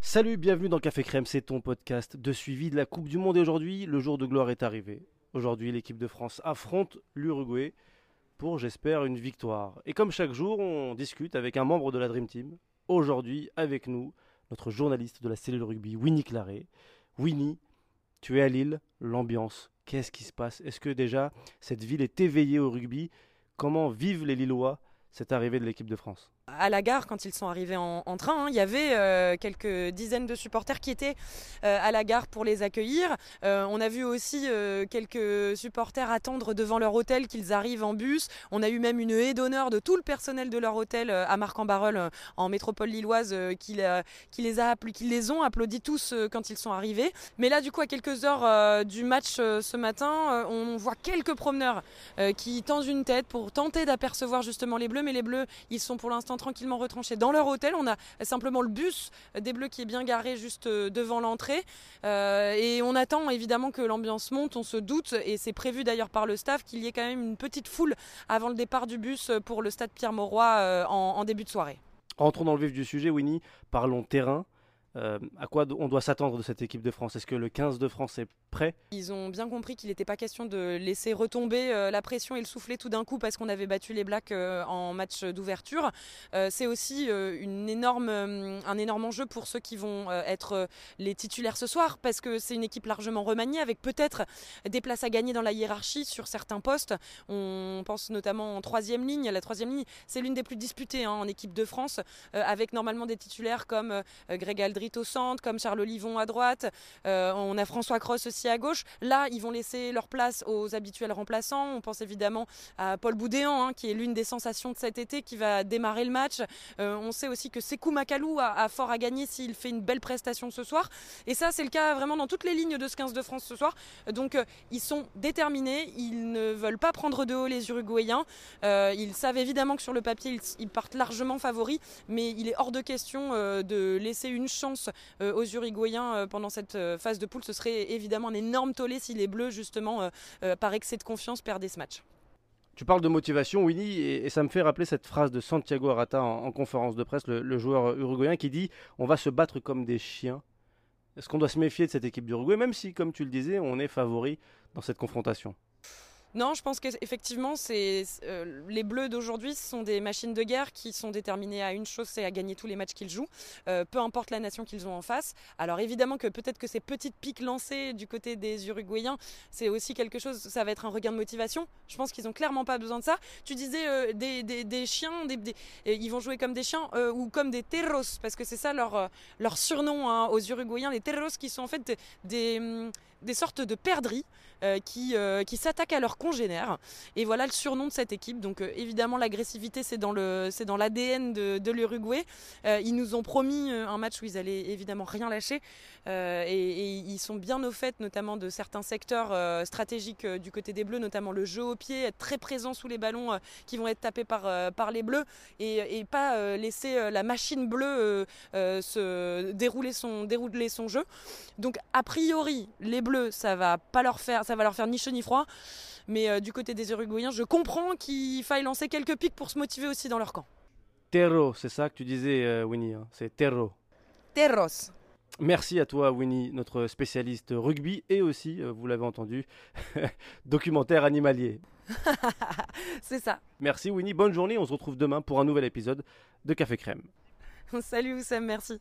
Salut, bienvenue dans Café Crème, c'est ton podcast de suivi de la Coupe du Monde et aujourd'hui, le jour de gloire est arrivé. Aujourd'hui, l'équipe de France affronte l'Uruguay pour, j'espère, une victoire. Et comme chaque jour, on discute avec un membre de la Dream Team. Aujourd'hui, avec nous, notre journaliste de la cellule rugby, Winnie Claret. Winnie, tu es à Lille, l'ambiance, qu'est-ce qui se passe? Est-ce que déjà cette ville est éveillée au rugby? Comment vivent les Lillois cette arrivée de l'équipe de France? À la gare, quand ils sont arrivés en, train, hein, il y avait euh, quelques dizaines de supporters qui étaient euh, à la gare pour les accueillir. Euh, on a vu aussi quelques supporters attendre devant leur hôtel qu'ils arrivent en bus. On a eu même une haie d'honneur de tout le personnel de leur hôtel à Marc-en-Barœul, en métropole lilloise, qui, qui, les a, qui les ont applaudis tous quand ils sont arrivés. Mais là, du coup, à quelques heures du match ce matin, on voit quelques promeneurs qui tendent une tête pour tenter d'apercevoir justement les Bleus. Mais les Bleus, ils sont pour l'instant tranquillement retranchés dans leur hôtel. On a simplement le bus des Bleus qui est bien garé juste euh, devant l'entrée. Euh, et on attend évidemment que l'ambiance monte, on se doute, et c'est prévu d'ailleurs par le staff qu'il y ait quand même une petite foule avant le départ du bus pour le stade Pierre-Mauroy euh, en, en début de soirée. Rentrons dans le vif du sujet, Winnie. Parlons terrain. Euh, à quoi on doit s'attendre de cette équipe de France? Est-ce que le 15 de France est prêt? Ils ont bien compris qu'il n'était pas question de laisser retomber euh, la pression et le souffler tout d'un coup parce qu'on avait battu les Blacks euh, en match d'ouverture. c'est aussi un énorme enjeu pour ceux qui vont être les titulaires ce soir parce que c'est une équipe largement remaniée avec peut-être des places à gagner dans la hiérarchie sur certains postes. On pense notamment en troisième ligne. La troisième ligne, c'est l'une des plus disputées hein, en équipe de France avec normalement des titulaires comme Greg Au centre, comme Charles Olivon à droite. Euh, on a François Cross aussi à gauche. Là, ils vont laisser leur place aux habituels remplaçants. On pense évidemment à Paul Boudéan, hein, qui est l'une des sensations de cet été, qui va démarrer le match. Euh, on sait aussi que Sekou Makalou a, fort à gagner s'il fait une belle prestation ce soir. Et ça, c'est le cas vraiment dans toutes les lignes de ce 15 de France ce soir. Donc, euh, ils sont déterminés. Ils ne veulent pas prendre de haut les Uruguayens. ils savent évidemment que sur le papier, ils partent largement favoris, mais il est hors de question de laisser une chance euh, aux Uruguayens euh, pendant cette euh, phase de poule, ce serait évidemment un énorme tollé si les Bleus, justement, par excès de confiance, perdaient ce match. Tu parles de motivation, Winnie, et, ça me fait rappeler cette phrase de Santiago Arata en, conférence de presse, le, joueur uruguayen, qui dit On va se battre comme des chiens. Est-ce qu'on doit se méfier de cette équipe d'Uruguay, même si, comme tu le disais, on est favori dans cette confrontation? Non, je pense qu'effectivement, euh, les Bleus d'aujourd'hui sont des machines de guerre qui sont déterminées à une chose, c'est à gagner tous les matchs qu'ils jouent, euh, peu importe la nation qu'ils ont en face. Alors évidemment que peut-être que ces petites piques lancées du côté des Uruguayens, c'est aussi quelque chose, ça va être un regain de motivation. Je pense qu'ils ont clairement pas besoin de ça. Tu disais euh, des, chiens, ils vont jouer comme des chiens ou comme des terros, parce que c'est ça leur, surnom hein, aux Uruguayens, les terros qui sont en fait des, hum, des sortes de perdrix qui, euh, qui s'attaquent à leurs congénères. Et voilà le surnom de cette équipe. Donc euh, évidemment l'agressivité c'est dans l'ADN de, de l'Uruguay. ils nous ont promis un match où ils allaient évidemment rien lâcher et, ils sont bien au fait notamment de certains secteurs stratégiques du côté des Bleus, notamment le jeu au pied, être très présent sous les ballons qui vont être tapés par, par les Bleus et, et pas laisser la machine bleue se dérouler son, dérouler son jeu. Donc a priori les Bleus ça va pas leur faire ça va leur faire ni chaud ni froid. Mais euh, du côté des Uruguayens, je comprends qu'il faille lancer quelques pics pour se motiver aussi dans leur camp. Terro, c'est ça que tu disais, euh, Winnie. Hein. c'est Terro. Terros. Merci à toi, Winnie, notre spécialiste rugby et aussi, euh, vous l'avez entendu, documentaire animalier. c'est ça. Merci, Winnie. Bonne journée. On se retrouve demain pour un nouvel épisode de Café Crème. Salut, Oussem. Merci.